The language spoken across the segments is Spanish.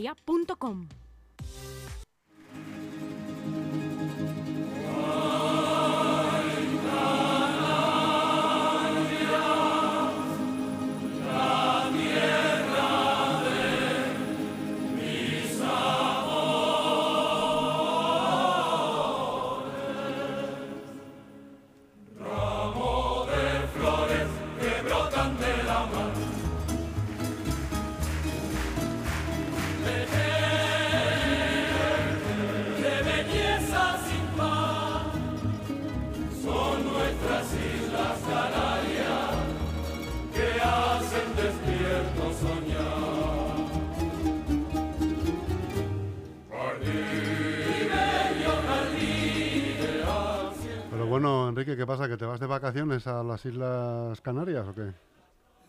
ya.com. las Islas Canarias o qué? Eh,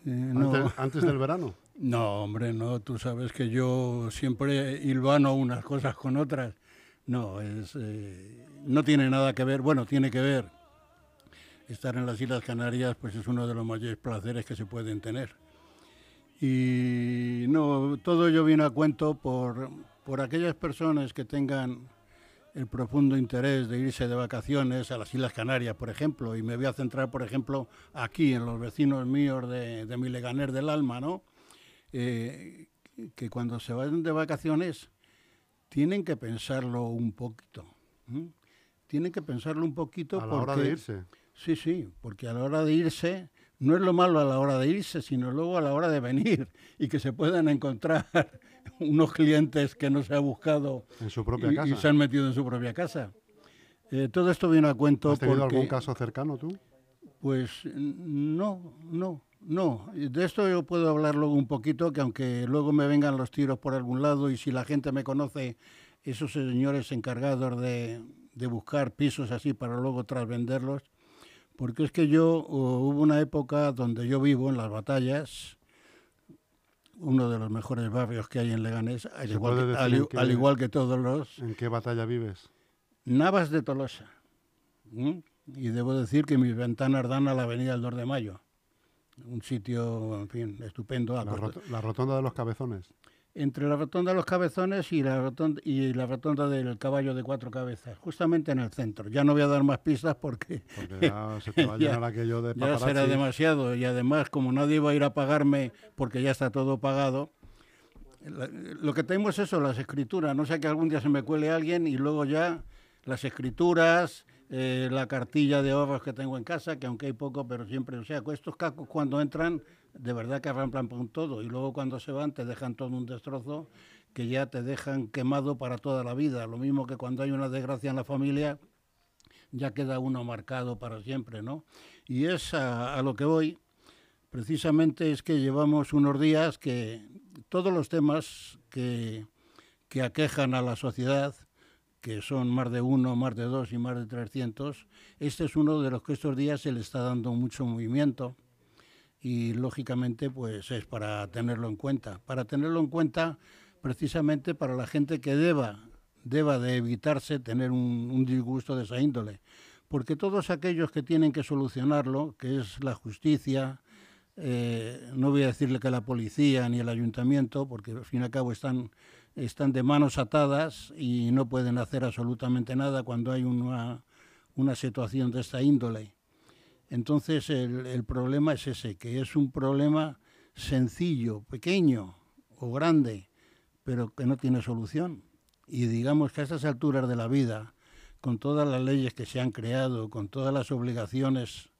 no. Antes, antes del verano. No, hombre, no. Tú sabes que yo siempre hilvano unas cosas con otras. No, es, eh, no tiene nada que ver. Bueno, tiene que ver. Estar en las Islas Canarias, pues es uno de los mayores placeres que se pueden tener. Y no, todo ello viene a cuento por, por aquellas personas que tengan el profundo interés de irse de vacaciones a las Islas Canarias, por ejemplo, y me voy a centrar, por ejemplo, aquí, en los vecinos míos de, de mi Leganer del Alma, ¿no? Eh, que cuando se vayan de vacaciones tienen que pensarlo un poquito. Tienen que pensarlo un poquito A la porque... hora de irse. Sí, sí, porque a la hora de irse, no es lo malo a la hora de irse, sino luego a la hora de venir y que se puedan encontrar unos clientes que no se ha buscado En su propia y, casa. y se han metido en su propia casa. Eh, todo esto viene a cuento ¿Has tenido porque, algún caso cercano tú? pues no, no, no. De esto yo puedo hablar luego un poquito, que aunque luego me vengan los tiros por algún lado y si la gente me conoce, esos señores encargados de, de buscar pisos así para luego tras venderlos, porque es que yo oh, hubo una época donde yo vivo en las batallas, uno de los mejores barrios que hay en Leganés, al, ¿Se igual que, al al igual todos los ¿En qué batalla vives? Navas de Tolosa. Y debo decir que mis ventanas dan a la avenida del 2 de Mayo. Un sitio, en fin, estupendo. La, rot- la rotonda de los cabezones. Entre la rotonda de los cabezones y la, rotonda, y la rotonda del caballo de cuatro cabezas, justamente en el centro. Ya no voy a dar más pistas porque Porque ya se te va a llenar aquello de ya será demasiado. Y además, como nadie va a ir a pagarme porque ya está todo pagado, lo que tenemos es eso, las escrituras. No sea que algún día se me cuele alguien y luego ya las escrituras, eh, la cartilla de ahorros que tengo en casa, que aunque hay poco, pero siempre, o sea, estos cacos cuando entran, de verdad que arramplan con todo. Y luego cuando se van te dejan todo un destrozo que ya te dejan quemado para toda la vida. Lo mismo que cuando hay una desgracia en la familia, ya queda uno marcado para siempre, ¿no? Y es a, a lo que voy, precisamente es que llevamos unos días que todos los temas que, que aquejan a la sociedad, que son más de uno, más de dos y más de 300, este es uno de los que estos días se le está dando mucho movimiento y lógicamente pues es para tenerlo en cuenta. Para tenerlo en cuenta precisamente para la gente que deba, deba de evitarse tener un, disgusto de esa índole. Porque todos aquellos que tienen que solucionarlo, que es la justicia, eh, no voy a decirle que la policía ni el ayuntamiento, porque al fin y al cabo están, están de manos atadas y no pueden hacer absolutamente nada cuando hay una, una situación de esta índole. Entonces el, problema es ese, que es un problema sencillo, pequeño o grande, pero que no tiene solución. Y digamos que a estas alturas de la vida, con todas las leyes que se han creado, con todas las obligaciones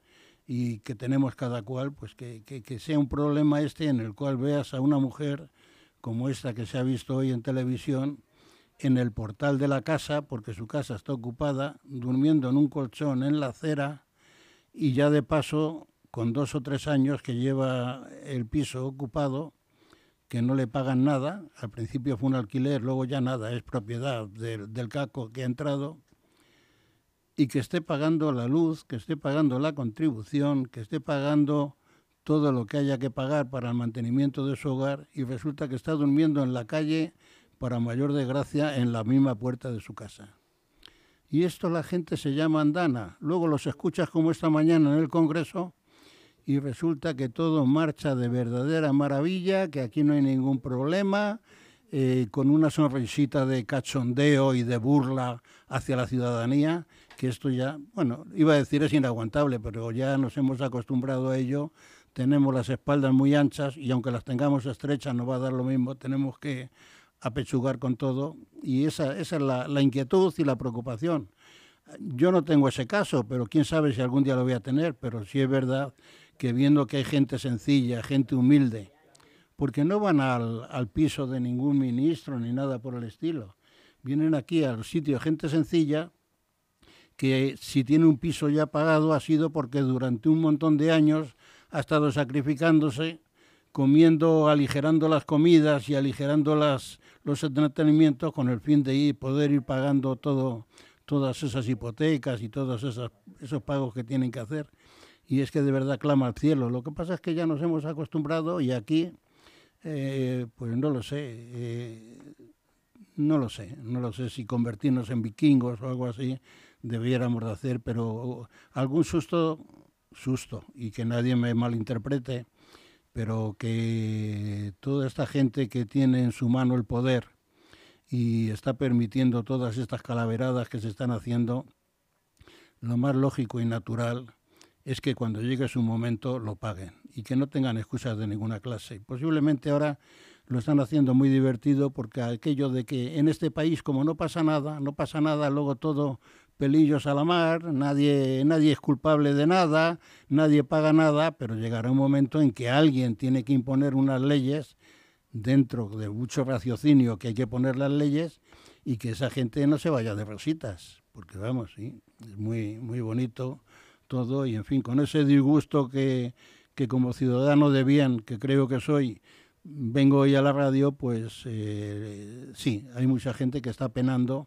y que tenemos cada cual, pues que, que, que sea un problema este en el cual veas a una mujer como esta que se ha visto hoy en televisión, en el portal de la casa, porque su casa está ocupada, durmiendo en un colchón en la acera y ya de paso, con dos o tres años que lleva el piso ocupado, que no le pagan nada, al principio fue un alquiler, luego ya nada, es propiedad del, del caco que ha entrado, y que esté pagando la luz, que esté pagando la contribución, que esté pagando todo lo que haya que pagar para el mantenimiento de su hogar, y resulta que está durmiendo en la calle, para mayor desgracia, en la misma puerta de su casa. Y esto la gente se llama andana. Luego los escuchas como esta mañana en el Congreso y resulta que todo marcha de verdadera maravilla, que aquí no hay ningún problema, eh, con una sonrisita de cachondeo y de burla hacia la ciudadanía, que esto ya, bueno, iba a decir es inaguantable, pero ya nos hemos acostumbrado a ello, tenemos las espaldas muy anchas y aunque las tengamos estrechas no va a dar lo mismo, tenemos que apechugar con todo y esa, esa es la, la inquietud y la preocupación. Yo no tengo ese caso, pero quién sabe si algún día lo voy a tener, pero sí es verdad que viendo que hay gente sencilla, gente humilde, porque no van al, al piso de ningún ministro ni nada por el estilo, vienen aquí al sitio gente sencilla que si tiene un piso ya pagado ha sido porque durante un montón de años ha estado sacrificándose, comiendo, aligerando las comidas y aligerando las, los entretenimientos con el fin de ir, poder ir pagando todo, todas esas hipotecas y todos esos, esos pagos que tienen que hacer. Y es que de verdad clama al cielo. Lo que pasa es que ya nos hemos acostumbrado y aquí, eh, pues no lo sé, eh, no lo sé, no lo sé si convertirnos en vikingos o algo así debiéramos de hacer, pero algún susto, susto, y que nadie me malinterprete, pero que toda esta gente que tiene en su mano el poder y está permitiendo todas estas calaveradas que se están haciendo, lo más lógico y natural es que cuando llegue su momento lo paguen y que no tengan excusas de ninguna clase. Posiblemente ahora lo están haciendo muy divertido porque aquello de que en este país como no pasa nada, no pasa nada, luego todo pelillos a la mar, nadie, nadie es culpable de nada, nadie paga nada, pero llegará un momento en que alguien tiene que imponer unas leyes dentro de mucho raciocinio que hay que poner las leyes y que esa gente no se vaya de rositas, porque vamos, sí, es muy, muy bonito todo y en fin, con ese disgusto que, que como ciudadano de bien, que creo que soy, vengo hoy a la radio, pues eh, sí, hay mucha gente que está penando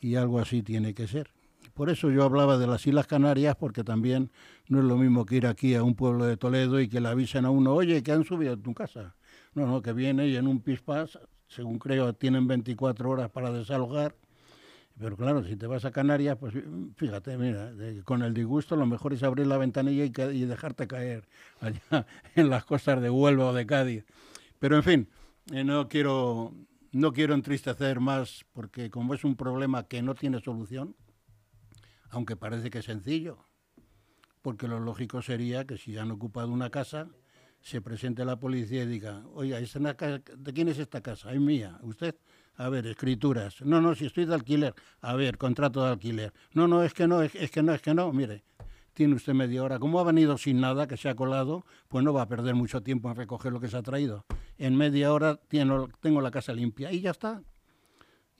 y algo así tiene que ser. Por eso yo hablaba de las Islas Canarias, porque también no es lo mismo que ir aquí a un pueblo de Toledo y que le avisen a uno, oye, que han subido a tu casa. No, no, que viene y en un pispas, según creo, tienen 24 horas para desalojar. Pero claro, si te vas a Canarias, pues fíjate, mira, con el disgusto lo mejor es abrir la ventanilla y, y dejarte caer allá en las costas de Huelva o de Cádiz. Pero en fin, eh, no quiero no quiero entristecer más porque como es un problema que no tiene solución, aunque parece que es sencillo, porque lo lógico sería que si han ocupado una casa, se presente la policía y diga, oiga, ¿de quién es esta casa? Es mía. ¿Usted? A ver, escrituras. No, no, si estoy de alquiler. A ver, contrato de alquiler. No, no, es que no, es, es que no, es que no. Mire, tiene usted media hora. Como ha venido sin nada, que se ha colado, pues no va a perder mucho tiempo en recoger lo que se ha traído. En media hora tengo la casa limpia y ya está.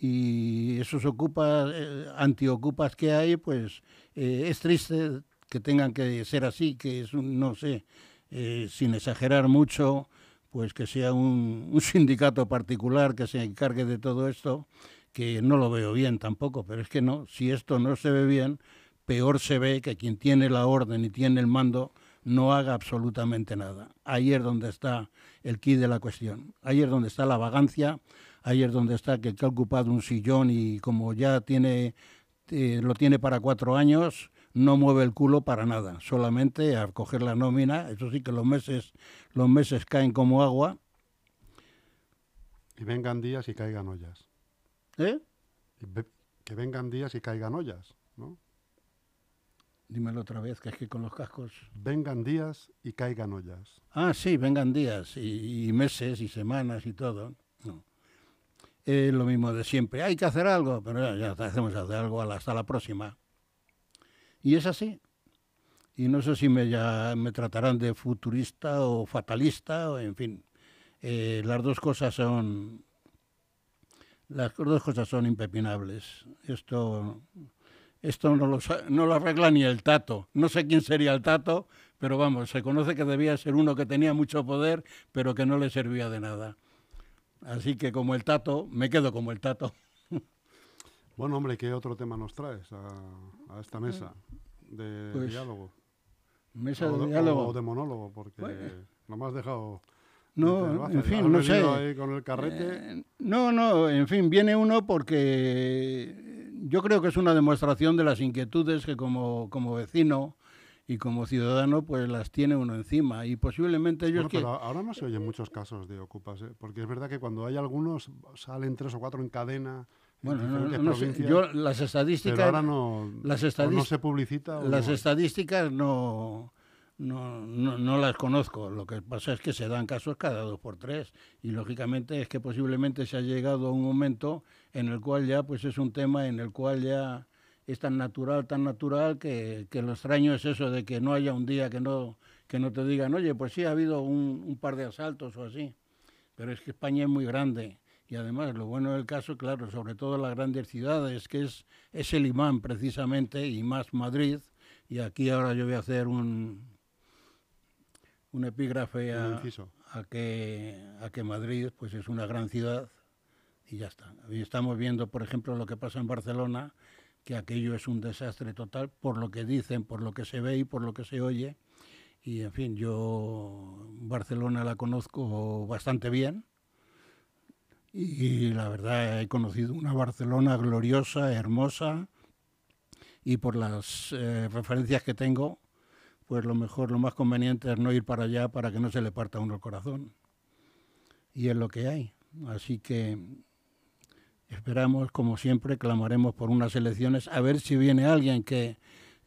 Y esos ocupas, eh, antiocupas que hay, pues eh, es triste que tengan que ser así, que es no sé, eh, sin exagerar mucho, pues que sea un, un sindicato particular que se encargue de todo esto, que no lo veo bien tampoco, pero es que no, si esto no se ve bien, peor se ve que quien tiene la orden y tiene el mando no haga absolutamente nada. Ahí es donde está el quid de la cuestión. Ahí es donde está la vagancia, ahí es donde está que, que ha ocupado un sillón y como ya tiene eh, lo tiene para cuatro años, no mueve el culo para nada, solamente a coger la nómina, eso sí que los meses, los meses caen como agua. Y vengan días y caigan ollas. ¿Eh? que vengan días y caigan ollas, ¿no? Dímelo otra vez, que es que con los cascos... Vengan días y caigan ollas. Ah, sí, vengan días y, y meses y semanas y todo. Es lo mismo de siempre. Hay que hacer algo, pero ya, ya hacemos hacer algo hasta la próxima. Y es así. Y no sé si me, ya, me tratarán de futurista o fatalista, o en fin. Eh, las dos cosas son... Las dos cosas son impepinables. Esto esto no lo, no lo arregla ni el tato. No sé quién sería el tato, pero vamos, se conoce que debía ser uno que tenía mucho poder, pero que no le servía de nada. Así que como el tato, me quedo como el tato. Bueno, hombre, ¿qué otro tema nos traes a, a esta mesa de Pues, diálogo? Mesa o de diálogo. o de monólogo, porque Bueno. no me has dejado... No, en fin, no sé. ahí con el carrete. Eh, no, no, en fin, viene uno porque yo creo que es una demostración de las inquietudes que como, como vecino y como ciudadano pues las tiene uno encima y posiblemente ellos Bueno, que pero ahora no se oyen muchos casos de ocupas, ¿eh? porque es verdad que cuando hay algunos salen tres o cuatro en cadena. en bueno no- diferentes no sé, provincias, yo las pero estadísticas ahora no, las no se publicita. las no. estadísticas no, no, no, no las conozco. Lo que pasa es que se dan casos cada dos por tres y lógicamente es que posiblemente se ha llegado a un momento en el cual ya pues es un tema en el cual ya es tan natural, tan natural que, que lo extraño es eso de que no haya un día que no que no te digan, oye, pues sí ha habido un, un par de asaltos o así. Pero es que España es muy grande y además lo bueno del caso, claro, sobre todo en las grandes ciudades, que es, es el imán precisamente y más Madrid. Y aquí ahora yo voy a hacer un, un epígrafe a, a que, a que Madrid pues es una gran ciudad y ya está. Y estamos viendo, por ejemplo, lo que pasa en Barcelona, que aquello es un desastre total por lo que dicen, por lo que se ve y por lo que se oye. Y en fin, yo Barcelona la conozco bastante bien. Y la verdad he conocido una Barcelona gloriosa, hermosa, y por las eh, referencias que tengo, pues lo mejor, lo más conveniente es no ir para allá para que no se le parta a uno el corazón. Y es lo que hay. Así que esperamos, como siempre, clamaremos por unas elecciones, a ver si viene alguien que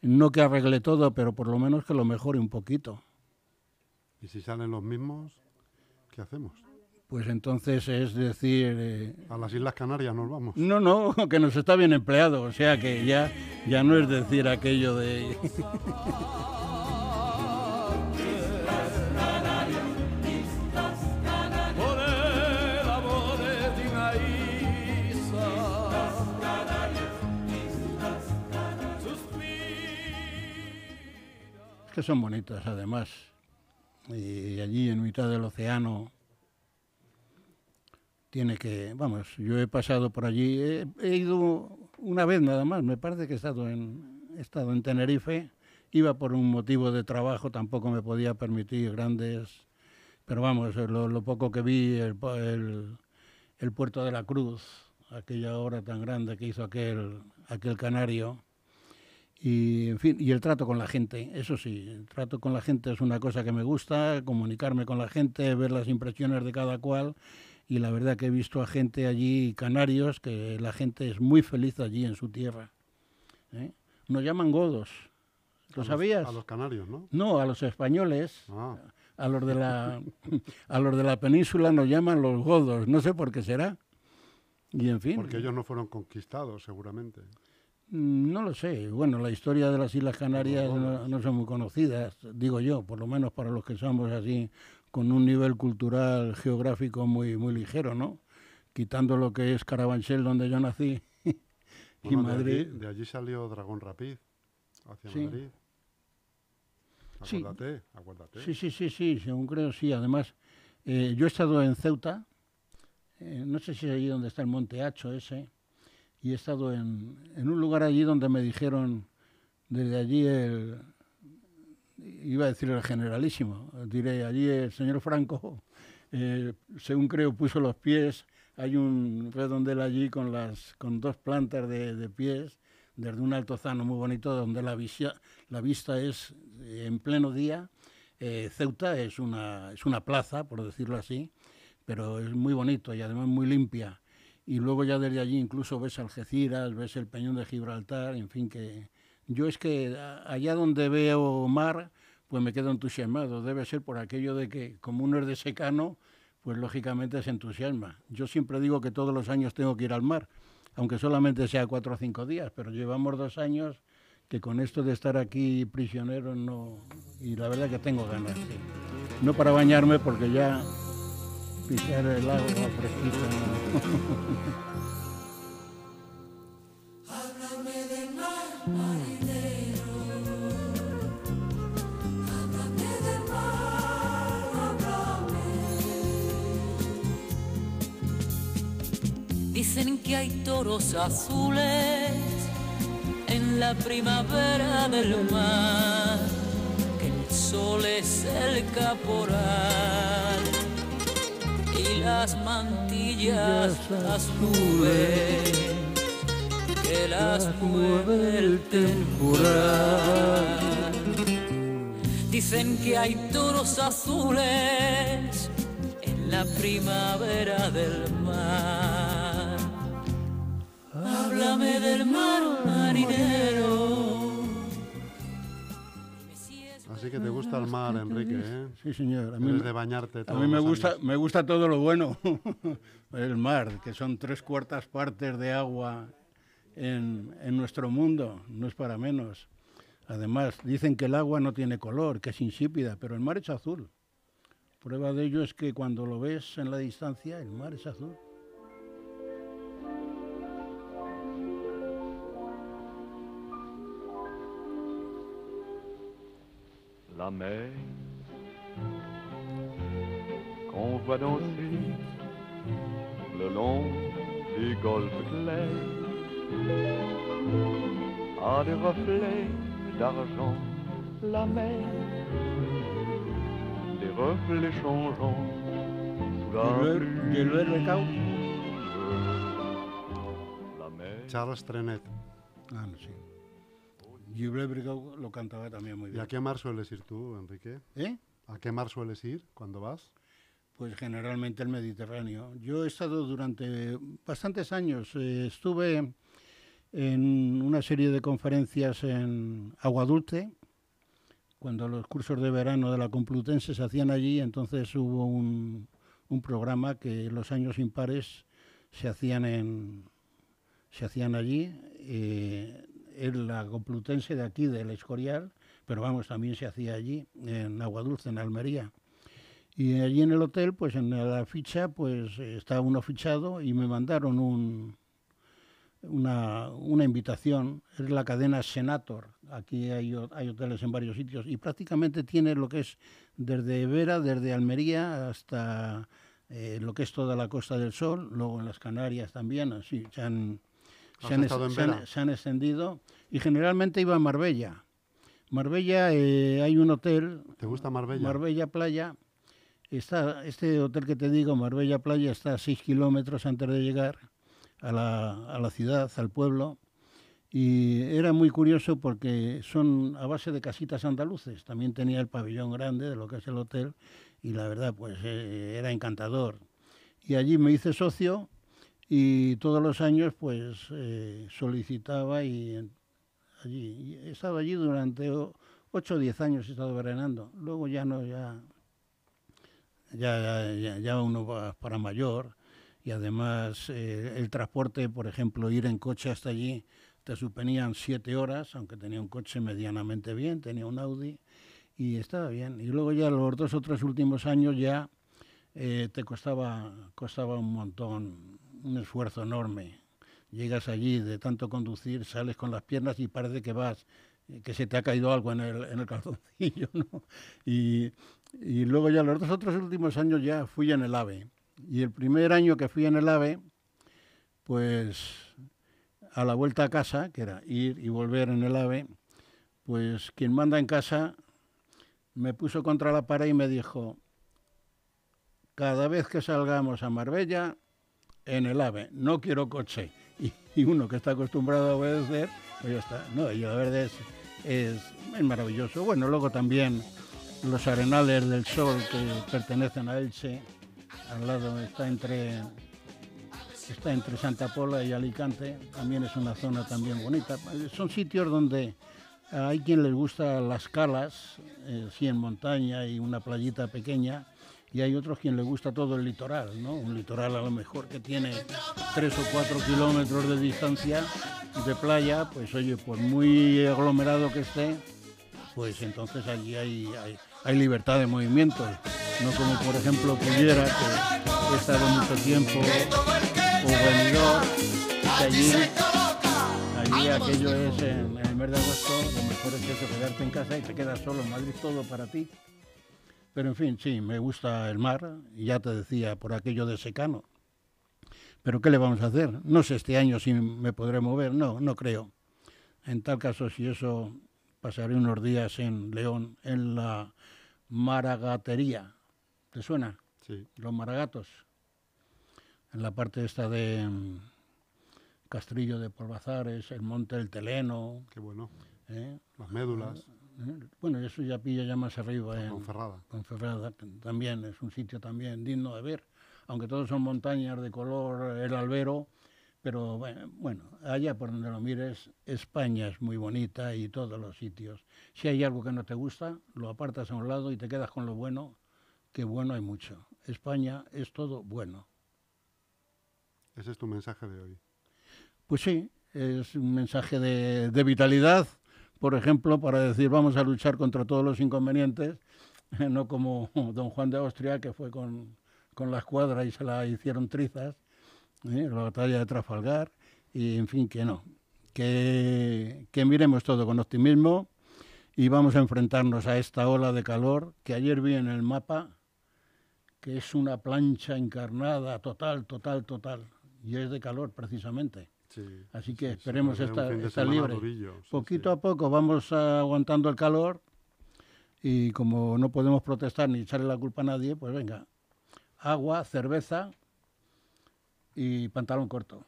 no que arregle todo, pero por lo menos que lo mejore un poquito. Y si salen los mismos, ¿qué hacemos? Pues entonces es decir, eh, A las Islas Canarias nos vamos. no, no, que nos está bien empleado, o sea que ya, ya no es decir aquello de... que son bonitas además. Y allí en mitad del océano tiene que, vamos, yo he pasado por allí, he, ido una vez nada más, me parece que he estado en, he estado en Tenerife, iba por un motivo de trabajo, tampoco me podía permitir grandes, pero vamos, lo, poco que vi, el, el, el puerto de la Cruz, aquella obra tan grande que hizo aquel, aquel canario, y en fin, y el trato con la gente, eso sí, el trato con la gente es una cosa que me gusta, comunicarme con la gente, ver las impresiones de cada cual, y la verdad que he visto a gente allí, canarios, que la gente es muy feliz allí en su tierra. ¿eh? Nos llaman godos, A ¿lo los- sabías? A los canarios, ¿no? No, a los españoles, Ah, a los de la a los de la península nos llaman los godos, no sé por qué será. Y en fin, porque ellos no fueron conquistados, seguramente. Mm, No lo sé. Bueno, la historia de las Islas Canarias no, no son muy conocidas, digo yo, por lo menos para los que somos así con un nivel cultural geográfico muy muy ligero, ¿no? Quitando lo que es Carabanchel, donde yo nací, y Bueno, de Madrid. allí, de allí salió Dragón Rapid, hacia Sí. Madrid. Sí. Acuérdate, acuérdate. Sí, sí, sí, sí, según creo, sí. Además, eh, yo he estado en Ceuta, eh, no sé si es allí donde está el Monte Hacho ese, y he estado en, en un lugar allí donde me dijeron, desde allí el, iba a decir el generalísimo, diré, allí el señor Franco, eh, según creo, puso los pies, hay un redondel allí con, las, con dos plantas de, de pies, desde un altozano muy bonito, donde la, visia- la vista es eh, en pleno día. Eh, Ceuta es una, es una plaza, por decirlo así, pero es muy bonito y además muy limpia. Y luego ya desde allí incluso ves Algeciras, ves el Peñón de Gibraltar, en fin, que yo es que allá donde veo mar, pues me quedo entusiasmado. Debe ser por aquello de que como uno es de secano, pues lógicamente se entusiasma. Yo siempre digo que todos los años tengo que ir al mar, aunque solamente sea cuatro o cinco días, pero llevamos dos años que con esto de estar aquí prisionero no... Y la verdad que tengo ganas. No para bañarme porque ya pisar el agua fresquita. no. Dicen que hay toros azules en la primavera del mar, que el sol es el caporal las mantillas las nubes que las mueve el temporal. Dicen que hay toros azules en la primavera del mar. Háblame del mar, marinero. Así que te gusta el mar, Enrique, ¿eh? Sí, señor. A mí, de bañarte a mí me gusta, años. me gusta todo lo bueno. el mar, que son tres cuartas partes de agua en, en nuestro mundo, no es para menos. Además, dicen que el agua no tiene color, que es insípida, pero el mar es azul. Prueba de ello es que cuando lo ves en la distancia, el mar es azul. La mer qu'on voit danser le long des golfes clairs a des reflets d'argent la mer des reflets changeants sous la pluie. La mer Charles Trenet. Ah, no, sí. Brigau lo cantaba también muy ¿Y bien. a qué mar sueles ir tú, Enrique? ¿Eh? ¿A qué mar sueles ir cuando vas? Pues generalmente el Mediterráneo. Yo he estado durante bastantes años, eh, estuve en una serie de conferencias en Agua Dulce, cuando los cursos de verano de la Complutense se hacían allí, entonces hubo un, un programa que los años impares se hacían en se hacían allí, eh, en la Complutense de aquí, del Escorial, pero vamos, también se hacía allí, en Agua Dulce, en Almería. Y allí en el hotel, pues en la ficha, pues estaba uno fichado y me mandaron un, una, una invitación. Es la cadena Senator. Aquí hay, hay hoteles en varios sitios y prácticamente tiene lo que es desde Vera, desde Almería hasta eh, lo que es toda la Costa del Sol, luego en las Canarias también, así se han, ¿Has se han, estado en se han- Vera? se han extendido y generalmente iba a Marbella. Marbella eh, hay un hotel ¿Te gusta Marbella? Marbella Playa, está, este hotel que te digo, Marbella Playa, está a 6 kilómetros antes de llegar a la, a la ciudad, al pueblo. Y era muy curioso porque son a base de casitas andaluces. También tenía el pabellón grande de lo que es el hotel y la verdad, pues eh, era encantador. Y allí me hice socio y todos los años pues eh, solicitaba y allí he estado allí durante o- 8 o 10 años he estado veranando. Luego ya no, ya, ya, ya, ya- ya uno va para mayor y además eh, el transporte, por ejemplo, ir en coche hasta allí te suponían 7 horas, aunque tenía un coche medianamente bien, tenía un Audi y estaba bien. Y luego ya los dos o tres últimos años ya eh, te costaba, costaba un montón, un esfuerzo enorme. Llegas allí de tanto conducir, sales con las piernas y parece que vas, eh, que se te ha caído algo en el, en el calzoncillo, ¿no? Y, y luego ya los dos otros últimos años ya fui en el AVE. Y el primer año que fui en el AVE, pues a la vuelta a casa, que era ir y volver en el AVE, pues quien manda en casa me puso contra la pared y me dijo, cada vez que salgamos a Marbella, en el AVE, no quiero coche. Y, y uno que está acostumbrado a obedecer, pues ya está. No, y la verdad es, maravilloso. Bueno, luego también los arenales del sol que pertenecen a Elche, al lado está entre está entre Santa Pola y Alicante, también es una zona también bonita. Son sitios donde hay quien les gusta las calas, eh, sí en montaña y una playita pequeña, y hay otros quien les gusta todo el litoral, ¿no? Un litoral a lo mejor que tiene tres o cuatro kilómetros de distancia de playa, pues oye, por muy aglomerado que esté, pues entonces allí hay, hay, libertad de movimiento, no como por ejemplo pudiera, que he estado mucho tiempo, o Benidorm, que allí, allí aquello es en, el mes de agosto, lo mejor es eso, quedarte en casa y te quedas solo, en Madrid todo para ti. Pero en fin, sí, me gusta el mar, ya te decía, por aquello de secano. Pero ¿qué le vamos a hacer? No sé este año si me podré mover, no, no creo. En tal caso, si eso, pasaré unos días en León, en la maragatería. ¿Te suena? Sí. Los maragatos. En la parte esta de mm, Castrillo de Polvazares, el Monte del Teleno, Qué bueno. ¿eh? Las médulas. ¿Eh? Bueno, eso ya pilla ya más arriba. En. Ponferrada, que también es un sitio también digno de ver, aunque todos son montañas de color el albero, pero bueno, bueno, allá por donde lo mires, España es muy bonita y todos los sitios. Si hay algo que no te gusta, lo apartas a un lado y te quedas con lo bueno, que bueno hay mucho. España es todo bueno. Ese es tu mensaje de hoy. Pues sí, es un mensaje de, de vitalidad, por ejemplo, para decir vamos a luchar contra todos los inconvenientes, no como don Juan de Austria, que fue con, con la escuadra y se la hicieron trizas, ¿eh? la batalla de Trafalgar, y en fin, que no. Que, que miremos todo con optimismo y vamos a enfrentarnos a esta ola de calor que ayer vi en el mapa, que es una plancha encarnada total, total, total, y es de calor precisamente. Sí, Así que sí, esperemos estar, estar libre. durillo, sí, Poquito a poco vamos aguantando el calor y como no podemos protestar ni echarle la culpa a nadie, pues venga, agua, cerveza y pantalón corto.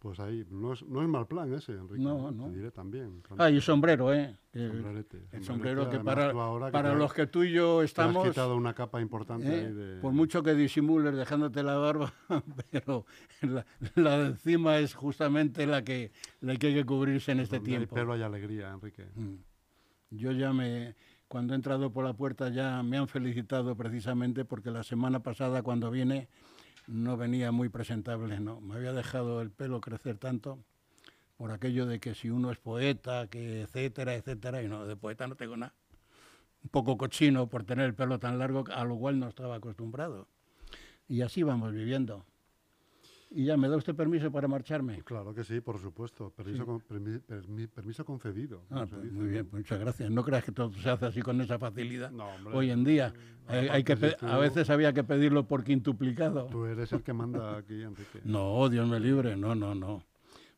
Pues ahí, no es, no es mal plan ese, Enrique. No, no. Te diré también. Ah, y sombrero, ¿eh? Que- Sombrerete, el sombrero que para, que para te- los que tú y yo te estamos... has quitado una capa importante ¿eh? ahí de... Por mucho que disimules dejándote la barba, pero la, la de encima es justamente la que, la que hay que cubrirse en este donde hay tiempo. pelo hay alegría, Enrique. Mm. Yo ya me, cuando he entrado por la puerta ya me han felicitado precisamente porque la semana pasada cuando vine no venía muy presentable, ¿no? Me había dejado el pelo crecer tanto por aquello de que si uno es poeta, que etcétera, etcétera, y no, de poeta no tengo nada. Un poco cochino por tener el pelo tan largo, a lo cual no estaba acostumbrado. Y así vamos viviendo. Y ya, ¿me da usted permiso para marcharme? Claro que sí, por supuesto. Permiso, con- permi- permi- permiso concedido. Ah, pues muy bien, muchas gracias. No creas que todo se hace así con esa facilidad. No, hombre. Hoy en día hay, hay que si a veces había que pedirlo por quintuplicado. Tú eres el que manda aquí, Enrique. No, Dios me libre, no, no, no.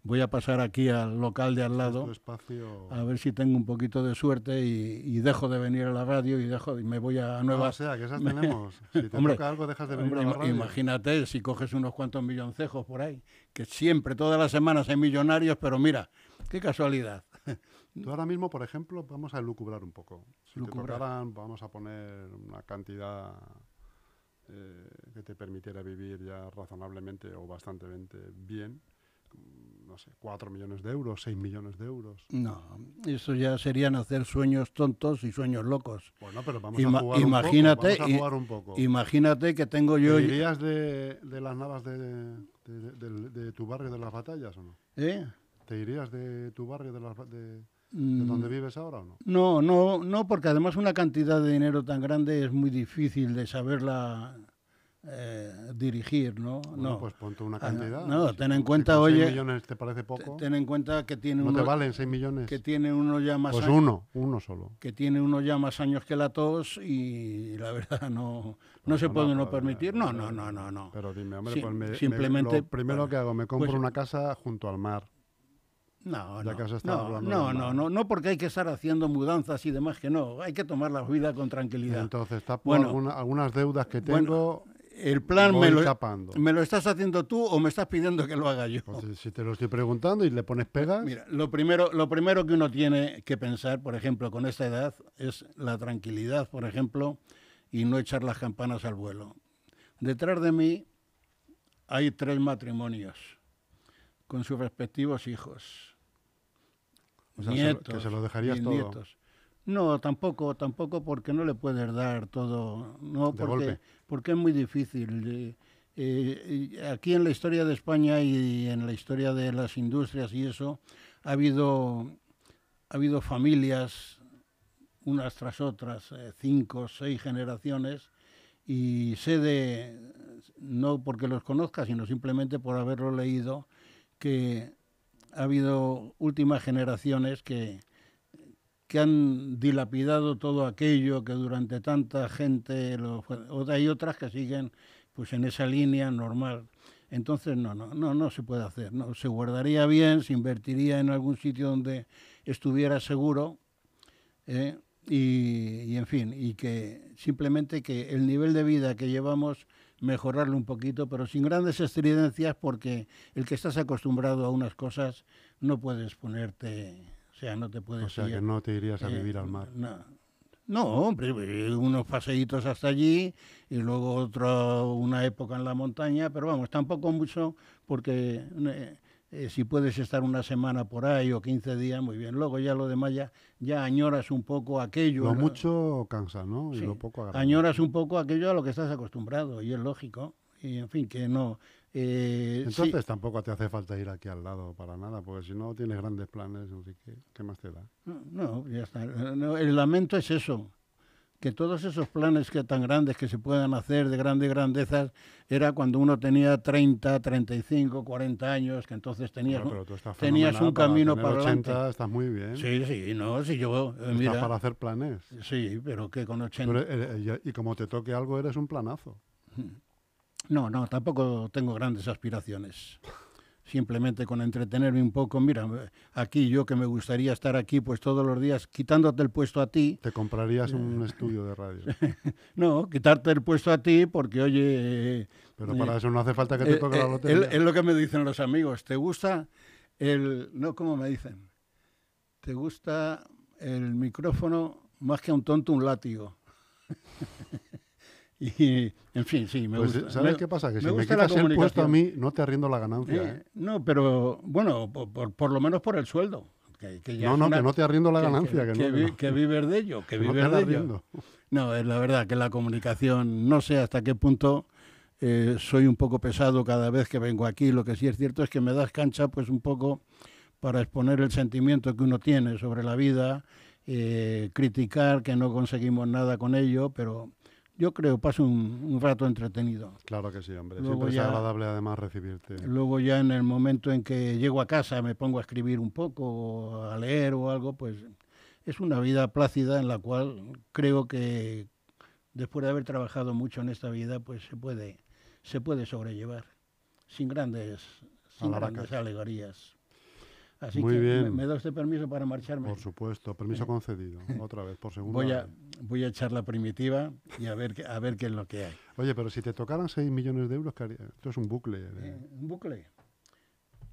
Voy a pasar aquí al local de al Tu lado espacio... a ver si tengo un poquito de suerte y, y dejo de venir a la radio y dejo y me voy a Nueva o sea, que esas tenemos. Si te Hombre, toca algo, dejas de venir Hombre, a la radio. imagínate si coges unos cuantos milloncejos por ahí, que siempre, todas las semanas hay millonarios, pero mira, qué casualidad. Tú ahora mismo, por ejemplo, vamos a lucubrar un poco. Si Lucubrar. te tocaran, vamos a poner una cantidad eh, que te permitiera vivir ya razonablemente o bastante bien, no sé, 4 millones de euros, 6 millones de euros. No, eso ya serían hacer sueños tontos y sueños locos. Bueno, pero vamos Ima- a jugar imagínate, un poco. Vamos i- a jugar un poco. Imagínate que tengo yo... ¿Te irías de, de las navas de, tu barrio de las batallas o no? ¿Eh? ¿Te irías de tu barrio de, las de, de Mm, donde vives ahora o no? No, no, no, porque además una cantidad de dinero tan grande es muy difícil de saberla eh, dirigir, ¿no? Bueno, no. pues ponte una Ah, cantidad. no, Si ten en si cuenta, oye, millones te parece poco? Ten en cuenta que tiene ¿No uno, te valen 6 millones? que tiene uno ya más Pues años, uno, uno solo. que tiene uno ya más años que la tos y la verdad no, no se No, puede no, permitir. No, no, no, no, no. Pero dime, hombre, Sí, pues me- me- simplemente- lo primero que hago, me compro pues- una casa junto al mar. No, no, no, no, no, no, no porque hay que estar haciendo mudanzas y demás que no, hay que tomar la vida con tranquilidad. Entonces, tapo Bueno. alguna- algunas deudas que Bueno, tengo, El plan me lo, me lo estás haciendo tú o me estás pidiendo que lo haga yo. Pues, si te lo estoy preguntando y le pones pegas, Mira, lo primero, lo primero que uno tiene que pensar, por ejemplo, con esta edad, es la tranquilidad, por ejemplo, y no echar las campanas al vuelo. Detrás de mí hay tres matrimonios con sus respectivos hijos. O sea, nietos, que se lo dejarías todo. bisnietos. No, tampoco, tampoco porque no le puedes dar todo, no De porque, golpe. porque es muy difícil. eh, eh, aquí en la historia de España y en la historia de las industrias y eso, ha habido, ha habido familias, unas tras otras, eh, cinco, seis generaciones, y sé de, no porque los conozca, sino simplemente por haberlo leído, que ha habido últimas generaciones que, que han dilapidado todo aquello que durante tanta gente lo fue. Hay otras que siguen pues en esa línea normal. Entonces no, no, no, no se puede hacer. No, se guardaría bien, se invertiría en algún sitio donde estuviera seguro. ¿eh? Y, y, en fin, y que simplemente que el nivel de vida que llevamos mejorarlo un poquito, pero sin grandes estridencias, porque el que estás acostumbrado a unas cosas no puedes ponerte sea, no te puedes O sea, ir, que no te irías a eh, vivir al mar. No, no, hombre, eh, unos paseitos hasta allí y luego otra una época en la montaña, pero vamos, tampoco mucho porque eh, eh, si puedes estar una semana por ahí o 15 días, muy bien. Luego ya lo demás ya, ya añoras un poco aquello. Lo mucho cansa, ¿no? Y Sí. lo poco agradable. añoras un poco aquello a lo que estás acostumbrado y es lógico. Y en fin, que no. Eh, sí, Entonces tampoco te hace falta ir aquí al lado para nada, porque si no tienes grandes planes, qué, ¿qué más te da? no, no, ya está. No, el lamento es eso, que todos esos planes que tan grandes que se puedan hacer de grandes grandezas era cuando uno tenía 30, 35, 40 años, que entonces tenías, Bueno, tenías un camino tener para 80 adelante. estás muy bien. Sí, sí, no, si yo, eh, mira, para hacer planes. sí, pero que con Tú 80... eres- eh, y y como te toque algo, eres un planazo. No, no, tampoco tengo grandes aspiraciones. Simplemente con entretenerme un poco. Mira, aquí yo que me gustaría estar aquí pues todos los días quitándote el puesto a ti. Te comprarías un estudio de radio. No, quitarte el puesto a ti porque, oye... eh, Pero eh, para eso no hace falta que te eh, toque la eh, lotería. es- es lo que me dicen los amigos. ¿Te gusta el... No, ¿cómo me dicen? ¿Te gusta el micrófono más que a un tonto un látigo? y, en fin, sí, me Pues, gusta. ¿Sabes Me- qué pasa? Que si me me quitas el puesto a mí, no te arriendo la ganancia. Eh, ¿eh? No, pero bueno, por, por- por lo menos por el sueldo. Que, que ya No, no, una- que no te arriendo la que- ganancia. Que, no, vi- que no. que vives de ello, que no vives de ello. No, es la verdad que la comunicación, no sé hasta qué punto eh, soy un poco pesado cada vez que vengo aquí. Lo que sí es cierto es que me das cancha pues un poco para exponer el sentimiento que uno tiene sobre la vida, criticar que no conseguimos nada con ello, pero yo creo paso un, un rato entretenido. Claro que sí, hombre. Luego Siempre ya- es agradable además recibirte. Luego ya en el momento en que llego a casa me pongo a escribir un poco, o a leer o algo, pues es una vida plácida en la cual creo que después de haber trabajado mucho en esta vida, pues se puede, se puede sobrellevar sin grandes, sin grandes alegorías. Así Muy que me- bien. Me, da usted permiso para marcharme. Por supuesto, permiso concedido. Otra vez, por segunda Voy a, vez. voy a echar la primitiva y a ver, qué- a ver qué es lo que hay. Oye, pero si te tocaran 6 millones de euros. Esto es un bucle. de- Eh, ¿Un bucle?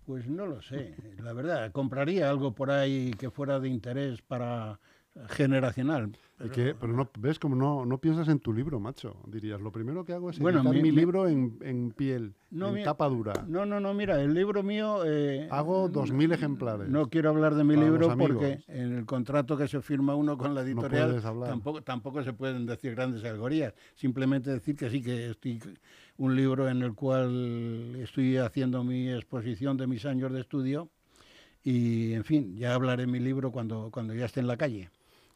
Pues no lo sé. La verdad, compraría algo por ahí que fuera de interés para generacional. Pero no, ves como no, no piensas en tu libro, macho. Dirías, lo primero que hago es Bueno, editar mi- mi, libro en, en piel, No, en mi- tapa dura. No, no, no, mira, el libro mío... eh, Hago 2.000 ejemplares. No quiero hablar de mi libro porque en el contrato que se firma uno con la editorial tampoco, tampoco se pueden decir grandes alegorías. Simplemente decir que sí, que estoy un libro en el cual estoy haciendo mi exposición de mis años de estudio y, en fin, ya hablaré en mi libro cuando, cuando ya esté en la calle.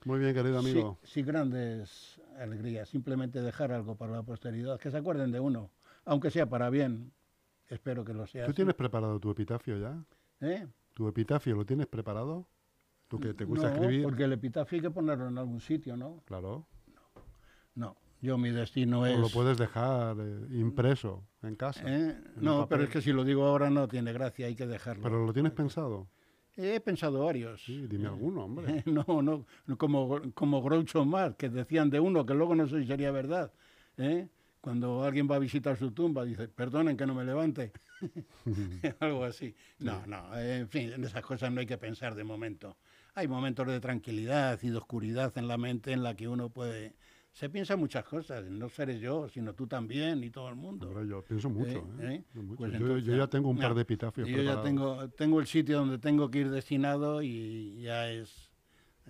Muy bien, querido amigo. sí, grandes alegrías. Simplemente dejar algo para la posteridad, que se acuerden de uno, aunque sea para bien. Espero que lo sea. ¿Tú así. tienes preparado tu epitafio ya? ¿Eh? ¿Tu epitafio lo tienes preparado? ¿Tú que te gusta no, escribir? porque el epitafio hay que ponerlo en algún sitio, ¿no? Claro. No, yo mi destino O es... lo puedes dejar eh, impreso en casa. ¿Eh? en No, pero es que si lo digo ahora no tiene gracia, hay que dejarlo. Pero lo tienes pensado. He pensado varios. Sí, dime alguno, hombre. No, no, como, como Groucho Marx, que decían de uno, que luego no sé si sería verdad. ¿eh? Cuando alguien va a visitar su tumba, dice, perdonen que no me levante. Algo así. No, no, en fin, en esas cosas no hay que pensar de momento. Hay momentos de tranquilidad y de oscuridad en la mente en la que uno puede... Se piensa muchas cosas, no seré yo, sino tú también y todo el mundo. Hombre, yo pienso mucho. Eh, ¿eh? eh, Mucho. pues yo, entonces- yo ya tengo un par de epitafios yo ya tengo, tengo el sitio donde tengo que ir destinado y ya es,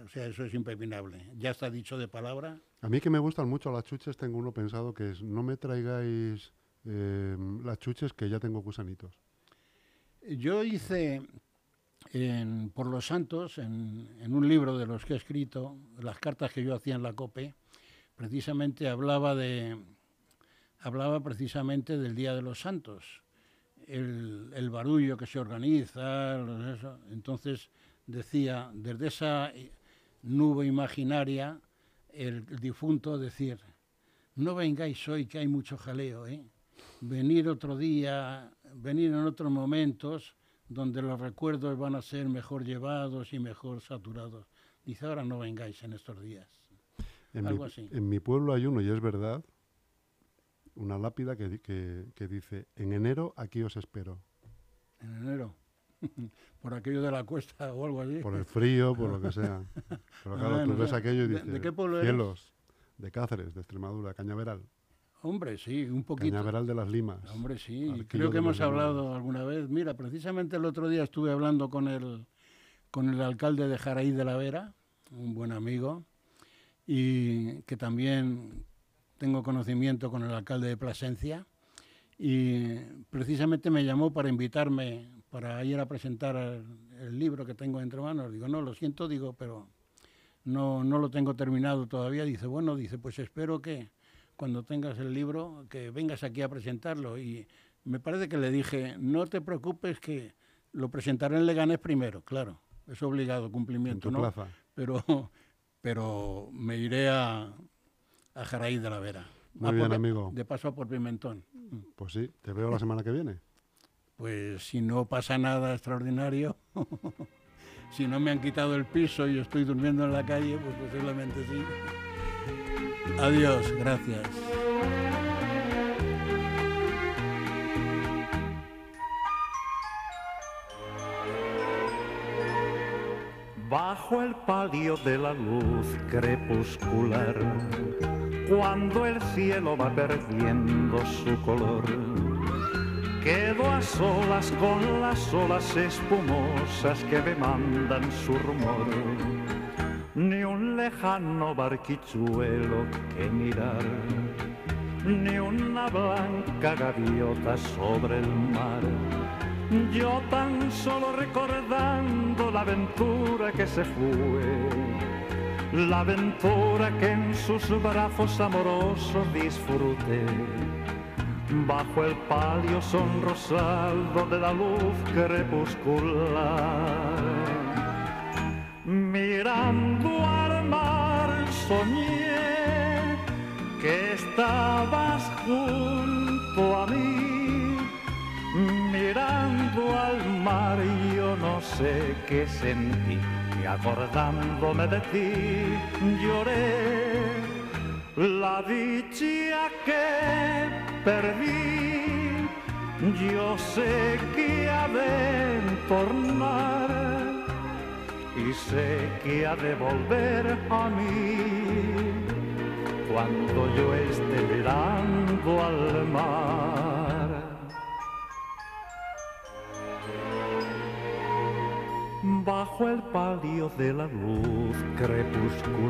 o sea, eso es impepinable. Ya está dicho de palabra. A mí que me gustan mucho las chuches, tengo uno pensado que es no me traigáis eh, las chuches que ya tengo gusanitos. Yo hice en- por los santos, en, en un libro de los que he escrito, las cartas que yo hacía en la COPE, precisamente hablaba de hablaba precisamente del Día de los Santos, el, barullo que se organiza, entonces decía, desde esa nube imaginaria, el, difunto decir, no vengáis hoy que hay mucho jaleo, ¿eh? venir otro día, venir en otros momentos donde los recuerdos van a ser mejor llevados y mejor saturados. Dice, ahora no vengáis en estos días. En, Algo mi, así. en mi pueblo hay uno, y es verdad, una lápida que, que, que dice, en enero aquí os espero. En enero. por aquello de la cuesta o algo así. Por el frío, por lo que sea. Pero claro, tú ves ¿de- aquello y dices, de qué pueblo eres? cielos, de Cáceres, de Extremadura, Cañaveral. Hombre, sí, un poquito. Cañaveral de las Limas. Hombre, sí, creo que hemos hablado alguna vez. Mira, precisamente el otro día estuve hablando con el, con el alcalde de Jaraí de la Vera, un buen amigo, y que también tengo conocimiento con el alcalde de Plasencia, y precisamente me llamó para invitarme para ir a presentar el, el libro que tengo entre manos. Digo, no, lo siento, digo, pero no, no lo tengo terminado todavía. Dice, bueno, dice, pues espero que cuando tengas el libro, que vengas aquí a presentarlo. Y me parece que le dije, no te preocupes que lo presentaré en Leganés primero, claro, es obligado, En cumplimiento, tu ¿no? plaza. Pero, pero me iré a, a Jaraí de la Vera. Muy Ah, bien, por amigo. De paso a por Pimentón. Pues sí, te veo la semana que viene. Pues si no pasa nada extraordinario, si no me han quitado el piso y estoy durmiendo en la calle, pues posiblemente sí. Adiós, gracias. Bajo el palio de la luz crepuscular, cuando el cielo va perdiendo su color, quedo a solas con las olas espumosas que me mandan su rumor. Ni un lejano barquichuelo que mirar, ni una blanca gaviota sobre el mar. Yo tan solo recordando la aventura que se fue, la aventura que en sus brazos amorosos disfruté, bajo el palio sonrosado de la luz crepuscular. Mirando al mar soñé que estabas junto a mí. Mirando al mar yo no sé qué sentí y acordándome de ti lloré la dicha que perdí. Yo sé que ha de tornar y sé que ha de volver a mí cuando yo esté mirando al mar. Bajo el palio de la luz crepuscular.